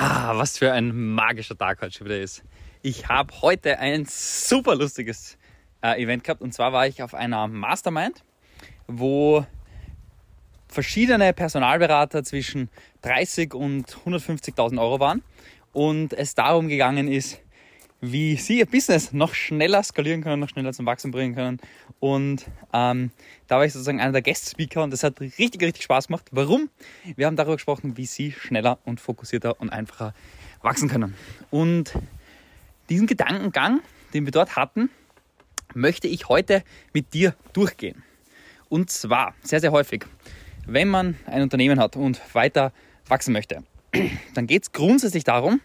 Ah, was für ein magischer Tag heute schon wieder ist. Ich habe heute ein super lustiges äh, Event gehabt und zwar war ich auf einer Mastermind, wo verschiedene Personalberater zwischen 30 und 150.000 Euro waren und es darum gegangen ist, wie sie ihr Business noch schneller skalieren können, noch schneller zum Wachsen bringen können. Und ähm, da war ich sozusagen einer der Guest-Speaker und das hat richtig, richtig Spaß gemacht. Warum? Wir haben darüber gesprochen, wie sie schneller und fokussierter und einfacher wachsen können. Und diesen Gedankengang, den wir dort hatten, möchte ich heute mit dir durchgehen. Und zwar sehr, sehr häufig, wenn man ein Unternehmen hat und weiter wachsen möchte, dann geht es grundsätzlich darum,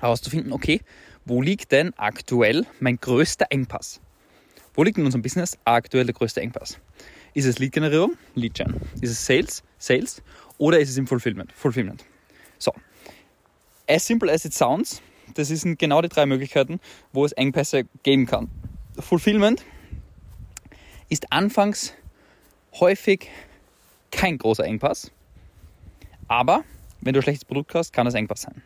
herauszufinden, okay, wo liegt denn aktuell mein größter Engpass? Wo liegt in unserem Business aktuell der größte Engpass? Ist es Lead-Generierung? Lead-Gen. Ist es Sales? Sales. Oder ist es im Fulfillment? Fulfillment. So. As simple as it sounds, das sind genau die drei Möglichkeiten, wo es Engpässe geben kann. Fulfillment ist anfangs häufig kein großer Engpass, aber wenn du ein schlechtes Produkt hast, kann das Engpass sein.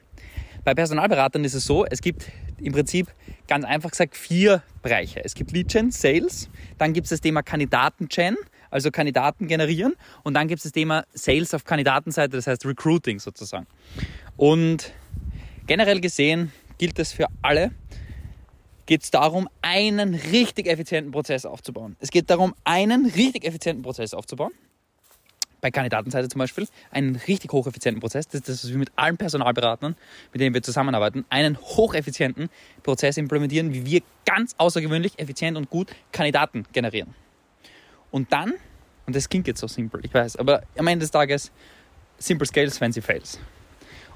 Bei Personalberatern ist es so, es gibt im Prinzip ganz einfach gesagt vier Bereiche. Es gibt Lead Gen, Sales, dann gibt es das Thema Kandidaten Gen, also Kandidaten generieren und dann gibt es das Thema Sales auf Kandidatenseite, das heißt Recruiting sozusagen. Und generell gesehen gilt es für alle, geht es darum, einen richtig effizienten Prozess aufzubauen. Es geht darum, einen richtig effizienten Prozess aufzubauen bei Kandidatenseite zum Beispiel, einen richtig hocheffizienten Prozess. Das ist das, was wir mit allen Personalberatern, mit denen wir zusammenarbeiten, einen hocheffizienten Prozess implementieren, wie wir ganz außergewöhnlich effizient und gut Kandidaten generieren. Und dann, und das klingt jetzt so simpel, ich weiß, aber am Ende des Tages, simple scales, fancy fails.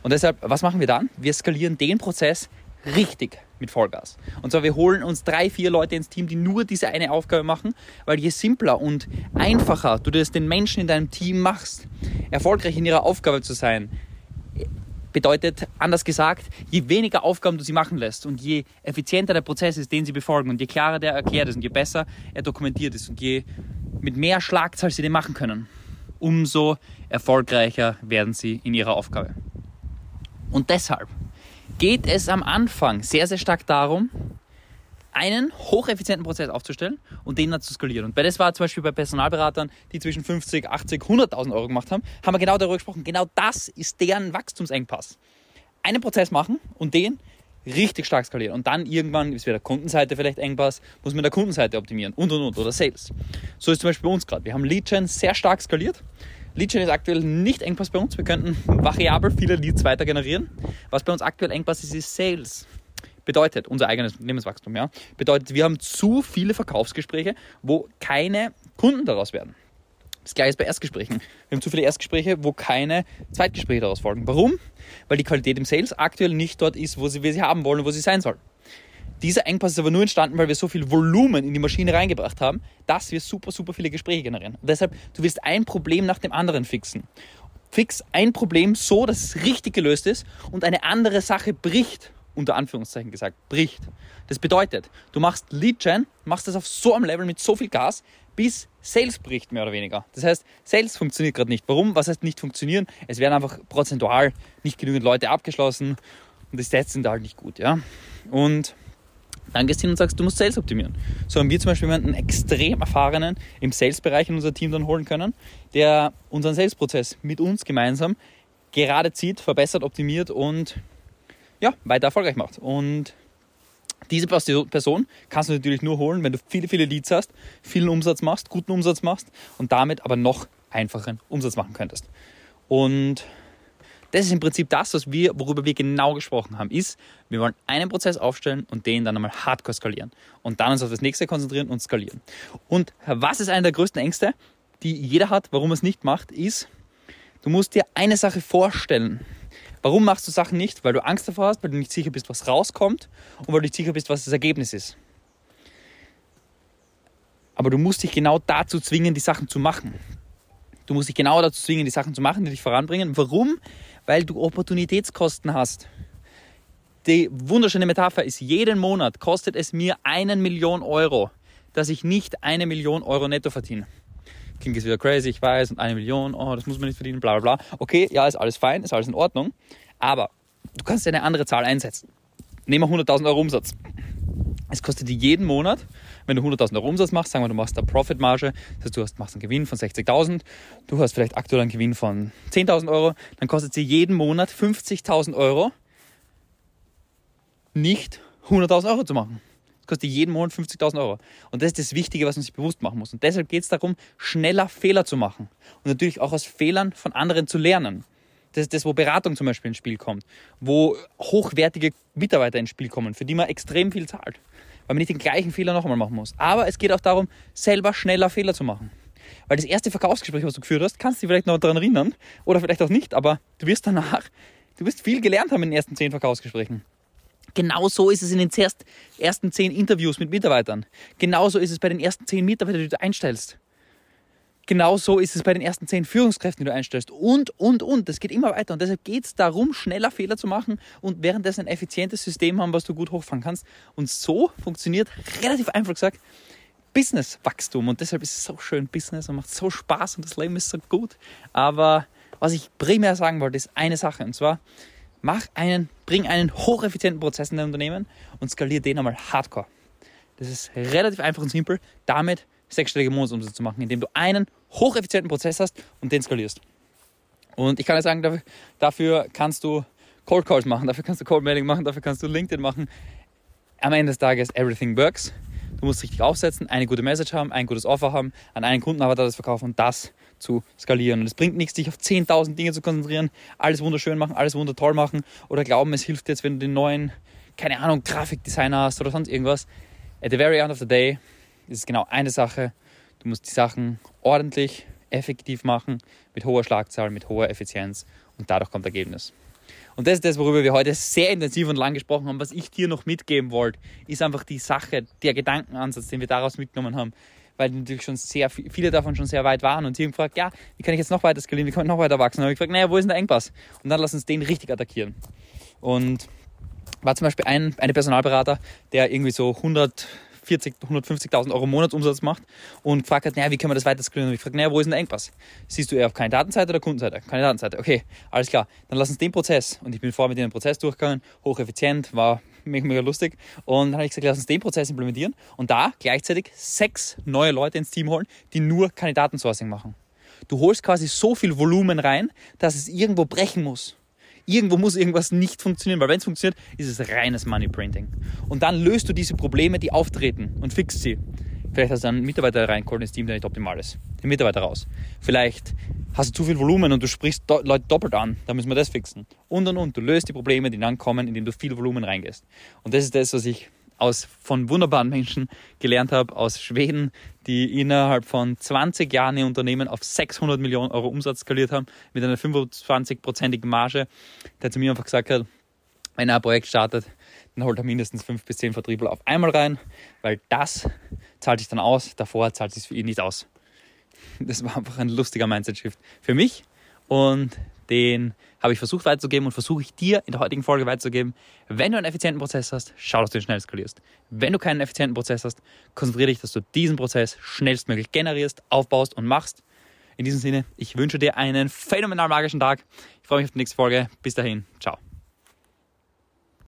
Und deshalb, was machen wir dann? Wir skalieren den Prozess richtig mit Vollgas. Und zwar, wir holen uns drei, vier Leute ins Team, die nur diese eine Aufgabe machen, weil je simpler und einfacher du das den Menschen in deinem Team machst, erfolgreich in ihrer Aufgabe zu sein, bedeutet, anders gesagt, je weniger Aufgaben du sie machen lässt und je effizienter der Prozess ist, den sie befolgen und je klarer der erklärt ist und je besser er dokumentiert ist und je mit mehr Schlagzahl sie den machen können, umso erfolgreicher werden sie in ihrer Aufgabe. Und deshalb geht es am Anfang sehr, sehr stark darum, einen hocheffizienten Prozess aufzustellen und den dann zu skalieren. Und bei das war zum Beispiel bei Personalberatern, die zwischen 50, 80, 100.000 Euro gemacht haben, haben wir genau darüber gesprochen. Genau das ist deren Wachstumsengpass. Einen Prozess machen und den richtig stark skalieren. Und dann irgendwann ist wieder Kundenseite vielleicht Engpass, muss man der Kundenseite optimieren und und und oder Sales. So ist zum Beispiel bei uns gerade. Wir haben Lead-Gen sehr stark skaliert Lead-Gen ist aktuell nicht Engpass bei uns. Wir könnten variabel viele Leads weiter generieren. Was bei uns aktuell Engpass ist, ist Sales. Bedeutet, unser eigenes Unternehmenswachstum, ja. Bedeutet, wir haben zu viele Verkaufsgespräche, wo keine Kunden daraus werden. Das gleiche ist bei Erstgesprächen. Wir haben zu viele Erstgespräche, wo keine Zweitgespräche daraus folgen. Warum? Weil die Qualität im Sales aktuell nicht dort ist, wo sie, wir sie haben wollen wo sie sein soll. Dieser Engpass ist aber nur entstanden, weil wir so viel Volumen in die Maschine reingebracht haben, dass wir super, super viele Gespräche generieren. Und deshalb, du wirst ein Problem nach dem anderen fixen. Fix ein Problem so, dass es richtig gelöst ist und eine andere Sache bricht, unter Anführungszeichen gesagt, bricht. Das bedeutet, du machst Lead Gen, machst das auf so einem Level mit so viel Gas, bis Sales bricht, mehr oder weniger. Das heißt, Sales funktioniert gerade nicht. Warum? Was heißt nicht funktionieren? Es werden einfach prozentual nicht genügend Leute abgeschlossen und die Stats sind halt nicht gut, ja. Und dann gehst du hin und sagst, du musst Sales optimieren. So haben wir zum Beispiel jemanden extrem erfahrenen im Sales-Bereich in unser Team dann holen können, der unseren Sales-Prozess mit uns gemeinsam gerade zieht, verbessert, optimiert und ja, weiter erfolgreich macht. Und diese Person kannst du natürlich nur holen, wenn du viele, viele Leads hast, vielen Umsatz machst, guten Umsatz machst und damit aber noch einfachen Umsatz machen könntest. Und das ist im Prinzip das, was wir, worüber wir genau gesprochen haben, ist, wir wollen einen Prozess aufstellen und den dann einmal hardcore skalieren und dann uns auf das nächste konzentrieren und skalieren. Und was ist einer der größten Ängste, die jeder hat, warum er es nicht macht, ist, du musst dir eine Sache vorstellen. Warum machst du Sachen nicht? Weil du Angst davor hast, weil du nicht sicher bist, was rauskommt und weil du nicht sicher bist, was das Ergebnis ist. Aber du musst dich genau dazu zwingen, die Sachen zu machen. Du musst dich genau dazu zwingen, die Sachen zu machen, die dich voranbringen. Warum? weil du Opportunitätskosten hast. Die wunderschöne Metapher ist, jeden Monat kostet es mir einen Million Euro, dass ich nicht eine Million Euro netto verdiene. Klingt jetzt wieder crazy, ich weiß, und eine Million, oh, das muss man nicht verdienen, bla bla bla. Okay, ja, ist alles fein, ist alles in Ordnung. Aber du kannst eine andere Zahl einsetzen. Nehmen wir 100.000 Euro Umsatz. Es kostet dir jeden Monat, wenn du 100.000 Euro Umsatz machst, sagen wir, du machst eine Profitmarge, das heißt, du hast, machst einen Gewinn von 60.000, du hast vielleicht aktuell einen Gewinn von 10.000 Euro, dann kostet dir jeden Monat 50.000 Euro, nicht 100.000 Euro zu machen. Es kostet jeden Monat 50.000 Euro. Und das ist das Wichtige, was man sich bewusst machen muss. Und deshalb geht es darum, schneller Fehler zu machen. Und natürlich auch aus Fehlern von anderen zu lernen. Das ist das, wo Beratung zum Beispiel ins Spiel kommt, wo hochwertige Mitarbeiter ins Spiel kommen, für die man extrem viel zahlt, weil man nicht den gleichen Fehler nochmal machen muss. Aber es geht auch darum, selber schneller Fehler zu machen. Weil das erste Verkaufsgespräch, was du geführt hast, kannst du dich vielleicht noch daran erinnern oder vielleicht auch nicht, aber du wirst danach, du wirst viel gelernt haben in den ersten zehn Verkaufsgesprächen. Genau so ist es in den ersten zehn Interviews mit Mitarbeitern. Genauso ist es bei den ersten zehn Mitarbeitern, die du einstellst. Genauso ist es bei den ersten zehn Führungskräften, die du einstellst. Und, und, und. Das geht immer weiter. Und deshalb geht es darum, schneller Fehler zu machen und währenddessen ein effizientes System haben, was du gut hochfahren kannst. Und so funktioniert, relativ einfach gesagt, Businesswachstum. Und deshalb ist es so schön Business und macht so Spaß und das Leben ist so gut. Aber was ich primär sagen wollte, ist eine Sache. Und zwar, mach einen, bring einen hocheffizienten Prozess in dein Unternehmen und skalier den einmal hardcore. Das ist relativ einfach und simpel. Damit sechsstellige Monatsumsätze zu machen, indem du einen hocheffizienten Prozess hast und den skalierst. Und ich kann dir sagen, dafür, kannst du Cold Calls machen, dafür kannst du Cold Mailing machen, dafür kannst du LinkedIn machen. Am Ende des Tages, everything works. Du musst richtig aufsetzen, eine gute Message haben, ein gutes Offer haben, an einen Kunden aber das verkaufen und das zu skalieren. Und es bringt nichts, dich auf 10.000 Dinge zu konzentrieren, alles wunderschön machen, alles wundertoll machen oder glauben, es hilft jetzt, wenn du den neuen, keine Ahnung, Grafikdesigner hast oder sonst irgendwas. At the very end of the day, ist es genau eine Sache. Du musst die Sachen ordentlich, effektiv machen, mit hoher Schlagzahl, mit hoher Effizienz und dadurch kommt Ergebnis. Und das ist das, worüber wir heute sehr intensiv und lang gesprochen haben. Was ich dir noch mitgeben wollte, ist einfach die Sache, der Gedankenansatz, den wir daraus mitgenommen haben. Weil natürlich schon sehr viele davon schon sehr weit waren und sie haben gefragt, ja, wie kann ich jetzt noch weiter skalieren, wie kann ich noch weiter wachsen? Und dann habe ich gefragt, naja, wo ist denn der Engpass? Und dann lass uns den richtig attackieren. Und war zum Beispiel ein eine Personalberater, der irgendwie so 100 40, 150.000 Euro Monatsumsatz macht und gefragt hat, naja, wie können wir das weiter skalieren? Und ich frage, naja, wo ist denn der Engpass? Siehst du eher auf Kandidatenseite oder Kundenseite? Kandidatenseite, okay, alles klar. Dann lass uns den Prozess, und ich bin vorher mit dem Prozess durchgegangen, hocheffizient, war mega, mega lustig. Und dann habe ich gesagt, lass uns den Prozess implementieren und da gleichzeitig sechs neue Leute ins Team holen, die nur Kandidatensourcing machen. Du holst quasi so viel Volumen rein, dass es irgendwo brechen muss. Irgendwo muss irgendwas nicht funktionieren, weil wenn es funktioniert, ist es reines Money Printing. Und dann löst du diese Probleme, die auftreten und fixst sie. Vielleicht hast du einen Mitarbeiter reingeholt ins Team, der nicht optimal ist. Den Mitarbeiter raus. Vielleicht hast du zu viel Volumen und du sprichst Leute doppelt an. Da müssen wir das fixen. Und und und. Du löst die Probleme, die dann kommen, indem du viel Volumen reingehst. Und das ist das, was ich aus, von wunderbaren Menschen gelernt habe aus Schweden, die innerhalb von 20 Jahren ihr Unternehmen auf 600 Millionen Euro Umsatz skaliert haben, mit einer 25-prozentigen Marge, der zu mir einfach gesagt hat, wenn er ein Projekt startet, dann holt er mindestens 5 bis 10 Vertriebler auf einmal rein, weil das zahlt sich dann aus, davor zahlt sich für ihn nicht aus. Das war einfach ein lustiger Mindset-Shift für mich und den habe ich versucht weiterzugeben und versuche ich dir in der heutigen Folge weiterzugeben. Wenn du einen effizienten Prozess hast, schau, dass du ihn schnell skalierst. Wenn du keinen effizienten Prozess hast, konzentriere dich, dass du diesen Prozess schnellstmöglich generierst, aufbaust und machst. In diesem Sinne, ich wünsche dir einen phänomenal magischen Tag. Ich freue mich auf die nächste Folge. Bis dahin, ciao.